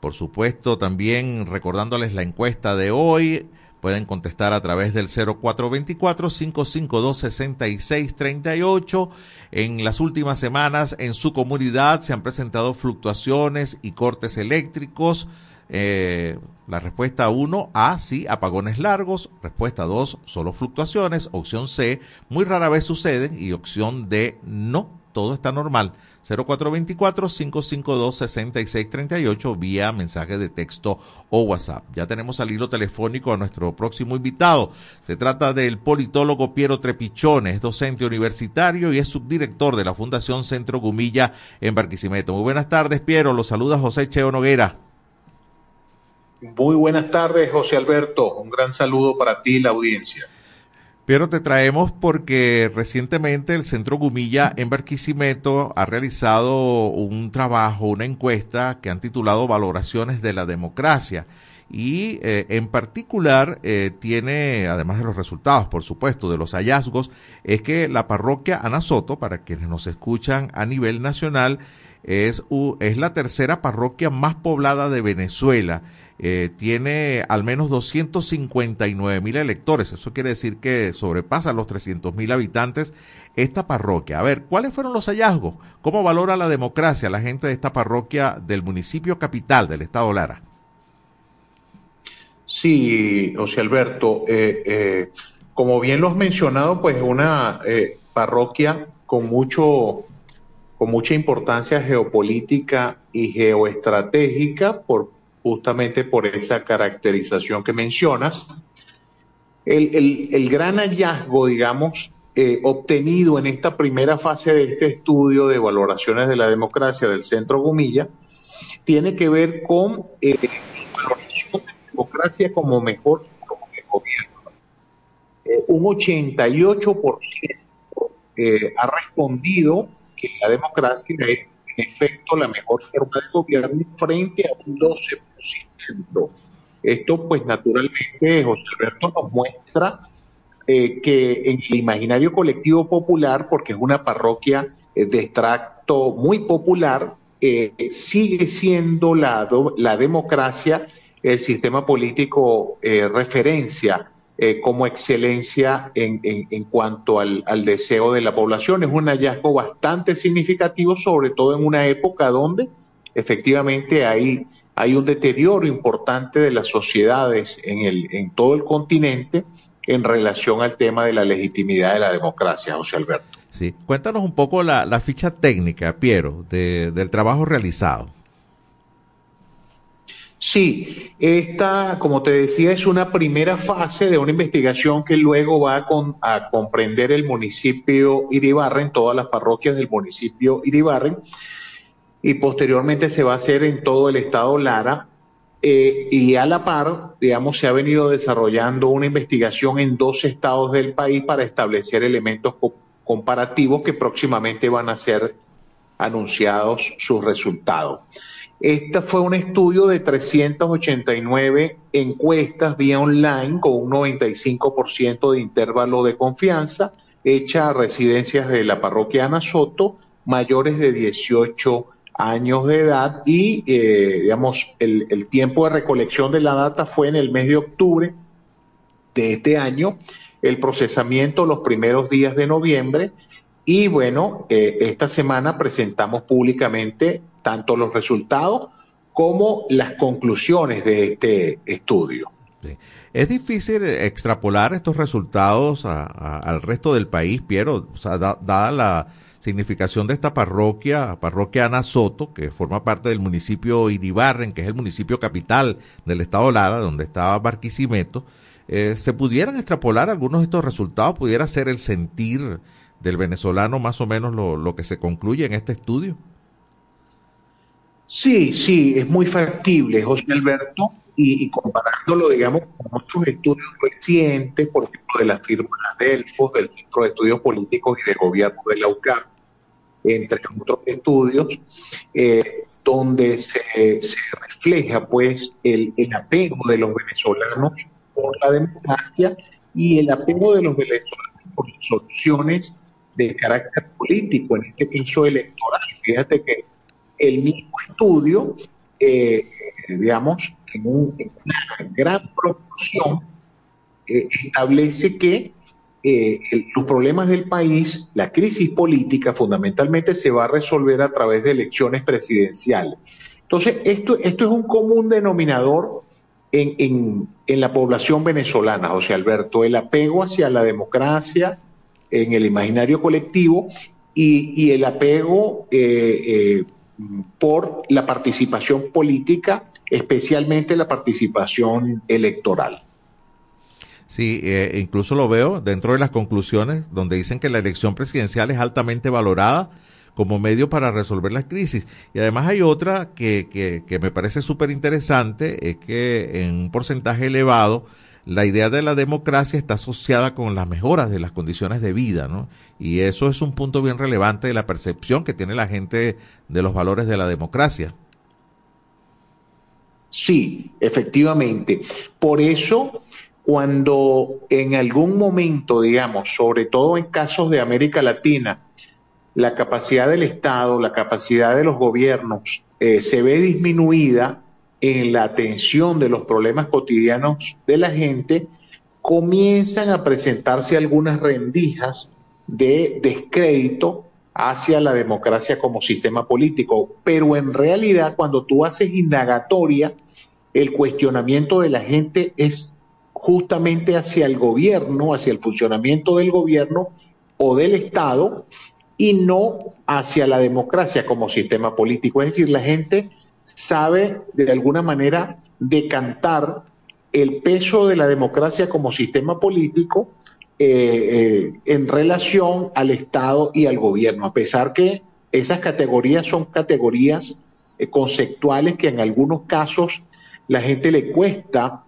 Por supuesto, también recordándoles la encuesta de hoy. Pueden contestar a través del 0424-552-6638. En las últimas semanas en su comunidad se han presentado fluctuaciones y cortes eléctricos. Eh, la respuesta 1, A, sí, apagones largos. Respuesta 2, solo fluctuaciones. Opción C, muy rara vez suceden. Y opción D, no, todo está normal. 0424-552-6638 vía mensaje de texto o WhatsApp. Ya tenemos al hilo telefónico a nuestro próximo invitado. Se trata del politólogo Piero Trepichone, es docente universitario y es subdirector de la Fundación Centro Gumilla en Barquisimeto. Muy buenas tardes, Piero. Los saluda José Cheo Noguera. Muy buenas tardes, José Alberto. Un gran saludo para ti y la audiencia. Pero te traemos porque recientemente el Centro Gumilla en Barquisimeto ha realizado un trabajo, una encuesta que han titulado Valoraciones de la Democracia. Y eh, en particular eh, tiene, además de los resultados, por supuesto, de los hallazgos, es que la parroquia Ana Soto, para quienes nos escuchan a nivel nacional, es, es la tercera parroquia más poblada de Venezuela. Eh, tiene al menos 259 mil electores. Eso quiere decir que sobrepasa los 300 mil habitantes esta parroquia. A ver, ¿cuáles fueron los hallazgos? ¿Cómo valora la democracia la gente de esta parroquia del municipio capital del estado Lara? Sí, José Alberto, eh, eh, como bien lo has mencionado, pues una eh, parroquia con mucho con mucha importancia geopolítica y geoestratégica por justamente por esa caracterización que mencionas. El, el- gran hallazgo, digamos, eh, obtenido en esta primera fase de este estudio de valoraciones de la democracia del Centro Gumilla tiene que ver con eh, la democracia como mejor forma de gobierno. Eh, un 88% eh, ha respondido que la democracia es en efecto la mejor forma de gobierno frente a un 12%. Esto pues naturalmente José Alberto nos muestra eh, que en el imaginario colectivo popular, porque es una parroquia eh, de extracto muy popular, eh, sigue siendo la, la democracia el sistema político referencia eh, como excelencia en, en- en cuanto al, al deseo de la población. Es un hallazgo bastante significativo, sobre todo en una época donde efectivamente hay, hay un deterioro importante de las sociedades en, el, en todo el continente en relación al tema de la legitimidad de la democracia, José Alberto. Sí, cuéntanos un poco la, la ficha técnica, Piero, de- del trabajo realizado. Sí, esta, como te decía, es una primera fase de una investigación que luego va a, con- a comprender el municipio Iribarren, todas las parroquias del municipio Iribarren, y posteriormente se va a hacer en todo el estado Lara. eh, y a la par, digamos, se ha venido desarrollando una investigación en dos estados del país para establecer elementos co- comparativos que próximamente van a ser anunciados sus resultados. Este fue un estudio de 389 encuestas vía online con un 95% de intervalo de confianza hecha a residencias de la parroquia Ana Soto mayores de 18 años de edad y, eh, digamos, el, tiempo de recolección de la data fue en el mes de octubre de este año, el procesamiento los primeros días de noviembre y bueno, eh, esta semana presentamos públicamente tanto los resultados como las conclusiones de este estudio. Es difícil extrapolar estos resultados a- al resto del país, Piero, dada la significación de esta parroquia, parroquia Ana Soto, que forma parte del municipio Iribarren, que es el municipio capital del estado Lara, donde estaba Barquisimeto, eh, ¿se pudieran extrapolar algunos de estos resultados? ¿Pudiera ser el sentir del venezolano más o menos lo, lo que se concluye en este estudio? Sí, sí, es muy factible, José Alberto, y, comparándolo, digamos, con otros estudios recientes, por ejemplo, de la firma Delfos, del Centro de Estudios Políticos y de Gobierno de la UCAM, entre otros estudios, eh, donde se, se refleja, pues, el, el apego de los venezolanos por la democracia y el apego de los venezolanos por las soluciones de carácter político, en este caso electoral. Fíjate que el mismo estudio, eh, digamos, en, un- en una gran proporción, eh, establece que eh, los problemas del país, la crisis política, fundamentalmente se va a resolver a través de elecciones presidenciales. Entonces, esto, esto es un común denominador en, en- la población venezolana, José Alberto, el apego hacia la democracia en el imaginario colectivo y, el apego por la participación política, especialmente la participación electoral. Sí, eh, incluso lo veo dentro de las conclusiones donde dicen que la elección presidencial es altamente valorada como medio para resolver las crisis. Y además hay otra que, que, que me parece súper interesante, es que en un porcentaje elevado la idea de la democracia está asociada con las mejoras de las condiciones de vida, ¿no? Y eso es un punto bien relevante de la percepción que tiene la gente de los valores de la democracia. Sí, efectivamente. Por eso, cuando en algún momento, digamos, sobre todo en casos de América Latina, la capacidad del Estado, la capacidad de los gobiernos eh, se ve disminuida en la atención de los problemas cotidianos de la gente, comienzan a presentarse algunas rendijas de descrédito hacia la democracia como sistema político. Pero en realidad, cuando tú haces indagatoria, el cuestionamiento de la gente es justamente hacia el gobierno, hacia el funcionamiento del gobierno o del Estado y no hacia la democracia como sistema político. Es decir, la gente sabe de alguna manera decantar el peso de la democracia como sistema político eh, eh, en relación al Estado y al gobierno, a pesar que esas categorías son categorías eh, conceptuales que en algunos casos la gente le cuesta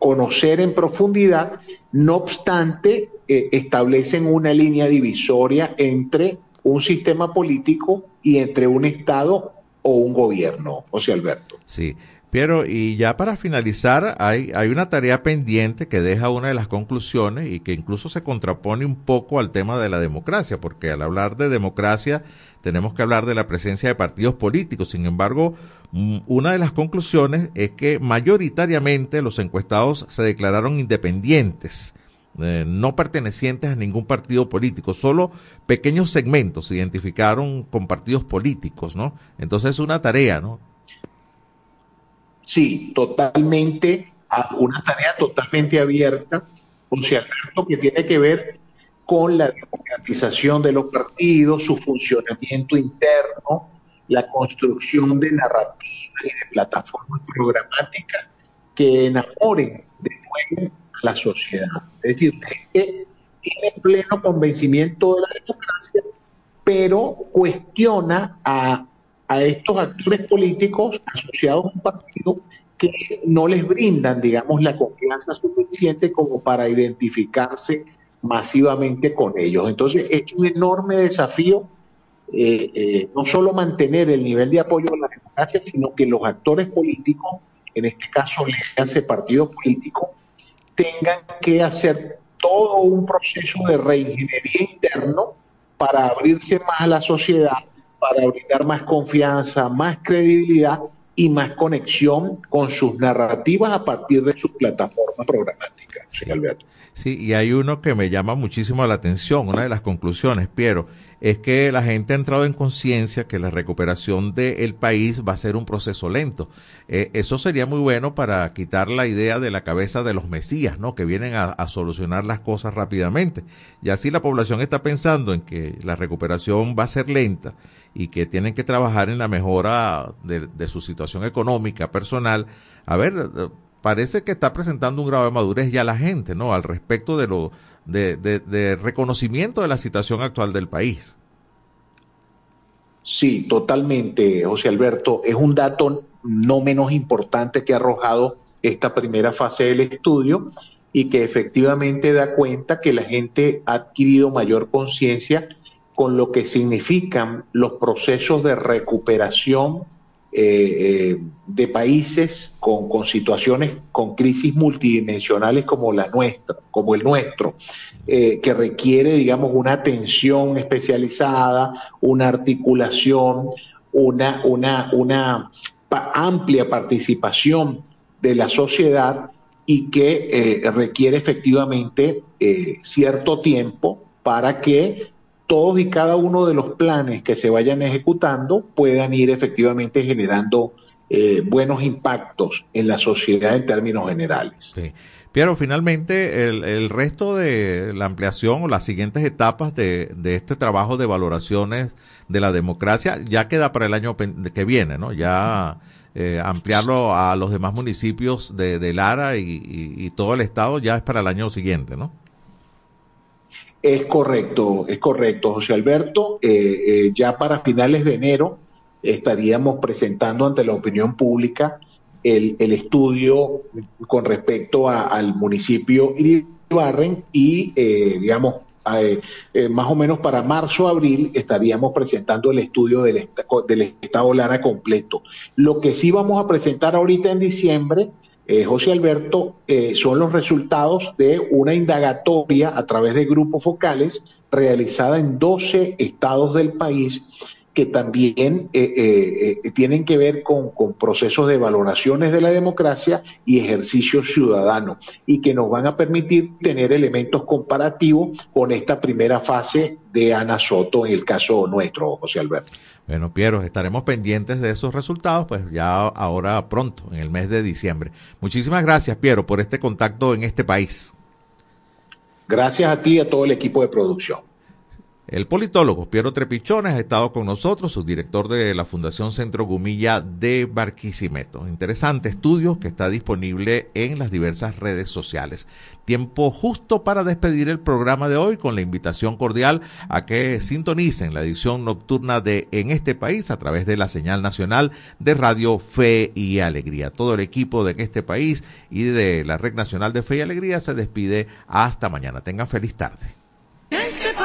conocer en profundidad, no obstante, establecen una línea divisoria entre un sistema político y entre un Estado o un gobierno, José Alberto. Sí. Pero, y ya para finalizar, hay, hay una tarea pendiente que deja una de las conclusiones y que incluso se contrapone un poco al tema de la democracia, porque al hablar de democracia tenemos que hablar de la presencia de partidos políticos. Sin embargo, mm, una de las conclusiones es que mayoritariamente los encuestados se declararon independientes. Eh, no pertenecientes a ningún partido político, solo pequeños segmentos se identificaron con partidos políticos, ¿no? Entonces es una tarea, ¿no? Sí, totalmente, una tarea totalmente abierta, un cierto que tiene que ver con la democratización de los partidos, su funcionamiento interno, la construcción de narrativas y de plataformas programáticas que enamoren de nuevo la sociedad. Es decir, que tiene pleno convencimiento de la democracia, pero cuestiona a a estos actores políticos asociados a un partido que no les brindan, digamos, la confianza suficiente como para identificarse masivamente con ellos. Entonces, es un enorme desafío eh, eh, no solo mantener el nivel de apoyo a la democracia, sino que los actores políticos, en este caso le hace partido político, tengan que hacer todo un proceso de reingeniería interno para abrirse más a la sociedad para brindar más confianza, más credibilidad y más conexión con sus narrativas a partir de su plataforma programática, sí. Sí, y hay uno que me llama muchísimo la atención, una de las conclusiones, Piero, es que la gente ha entrado en conciencia que la recuperación del país va a ser un proceso lento. Eh, eso sería muy bueno para quitar la idea de la cabeza de los mesías, ¿no? Que vienen a, solucionar las cosas rápidamente. Y así la población está pensando en que la recuperación va a ser lenta y que tienen que trabajar en la mejora de, de su situación económica, personal. A ver, parece que está presentando un grave madurez ya la gente, ¿no? Al respecto de lo de, reconocimiento de la situación actual del país. Sí, totalmente, José Alberto. Es un dato no menos importante que ha arrojado esta primera fase del estudio y que efectivamente da cuenta que la gente ha adquirido mayor conciencia con lo que significan los procesos de recuperación eh, eh, de países con, con, situaciones, con crisis multidimensionales como la nuestra, como el nuestro, eh, que requiere, digamos, una atención especializada, una articulación, una, una, una amplia participación de la sociedad y que requiere efectivamente cierto tiempo para que todos y cada uno de los planes que se vayan ejecutando puedan ir efectivamente generando eh, buenos impactos en la sociedad en términos generales. Sí. Piero, finalmente, el, el, resto de la ampliación o las siguientes etapas de, este trabajo de valoraciones de la democracia ya queda para el año que viene, ¿no? Ya eh, ampliarlo a los demás municipios de, Lara y, y todo el estado ya es para el año siguiente, ¿no? Es correcto, es correcto, José Alberto. Eh, eh, ya para finales de enero estaríamos presentando ante la opinión pública el, estudio con respecto a, al municipio Iribarren y, eh, digamos, eh, eh, más o menos para marzo abril estaríamos presentando el estudio del, del Estado Lara completo. Lo que sí vamos a presentar ahorita en diciembre eh, José Alberto, eh, son los resultados de una indagatoria a través de grupos focales realizada en 12 estados del país que también eh, eh, eh, tienen que ver con, con procesos de valoraciones de la democracia y ejercicio ciudadano y que nos van a permitir tener elementos comparativos con esta primera fase de Ana Soto en el caso nuestro, José Alberto. Bueno, Piero, estaremos pendientes de esos resultados, pues ya ahora pronto, en el mes de diciembre. Muchísimas gracias, Piero, por este contacto en este país. Gracias a ti y a todo el equipo de producción. El politólogo Piero Trepichones ha estado con nosotros, subdirector de la Fundación Centro Gumilla de Barquisimeto. Interesante estudio que está disponible en las diversas redes sociales. Tiempo justo para despedir el programa de hoy con la invitación cordial a que sintonicen la edición nocturna de En este país a través de la señal nacional de Radio Fe y Alegría. Todo el equipo de este país y de la Red Nacional de Fe y Alegría se despide hasta mañana. Tengan feliz tarde.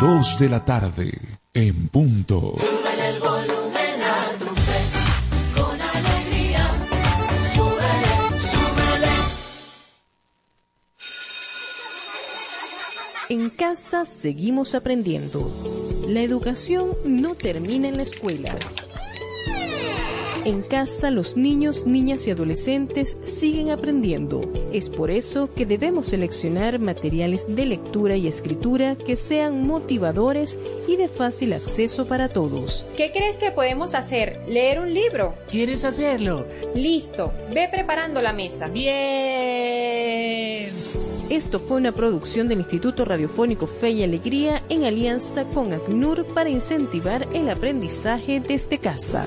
Dos de la tarde, en punto. Súbele el volumen a tu fe, con alegría. Súbele, súbele. En casa seguimos aprendiendo. La educación no termina en la escuela. En casa los niños, niñas y adolescentes siguen aprendiendo. Es por eso que debemos seleccionar materiales de lectura y escritura que sean motivadores y de fácil acceso para todos. ¿Qué crees que podemos hacer? ¿Leer un libro? ¿Quieres hacerlo? Listo, ve preparando la mesa. Bien. Esto fue una producción del Instituto Radiofónico Fe y Alegría en alianza con ACNUR para incentivar el aprendizaje desde casa.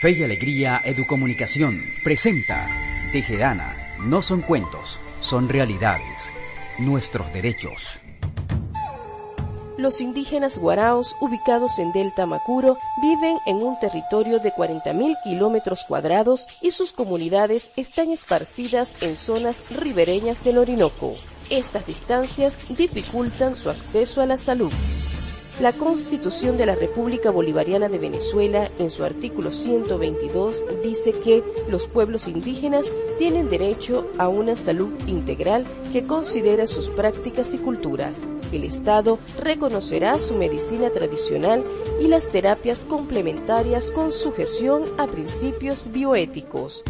Fe y Alegría Educomunicación presenta Tejedana. No son cuentos, son realidades. Nuestros derechos. Los indígenas guaraos, ubicados en Delta Macuro, viven en un territorio de 40.000 kilómetros cuadrados y sus comunidades están esparcidas en zonas ribereñas del Orinoco. Estas distancias dificultan su acceso a la salud. La Constitución de la República Bolivariana de Venezuela, en su artículo 122, dice que los pueblos indígenas tienen derecho a una salud integral que considera sus prácticas y culturas. El Estado reconocerá su medicina tradicional y las terapias complementarias con sujeción a principios bioéticos.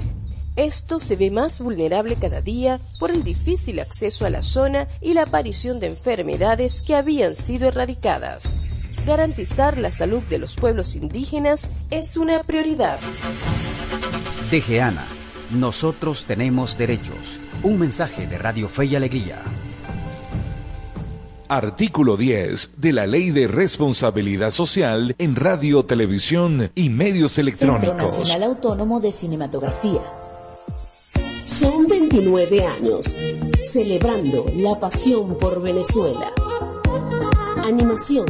Esto se ve más vulnerable cada día por el difícil acceso a la zona y la aparición de enfermedades que habían sido erradicadas. Garantizar la salud de los pueblos indígenas es una prioridad. Tejeana. Nosotros tenemos derechos. Un mensaje de Radio Fe y Alegría. Artículo 10 de la Ley de Responsabilidad Social en Radio, Televisión y Medios Centro Electrónicos. Nacional Autónomo de Cinematografía. Son 29 años celebrando la pasión por Venezuela. Animación,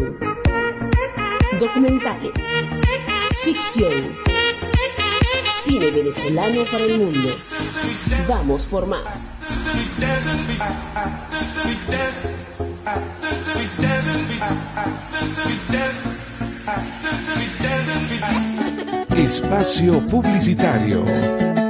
documentales, ficción, cine venezolano para el mundo. Vamos por más. Espacio Publicitario.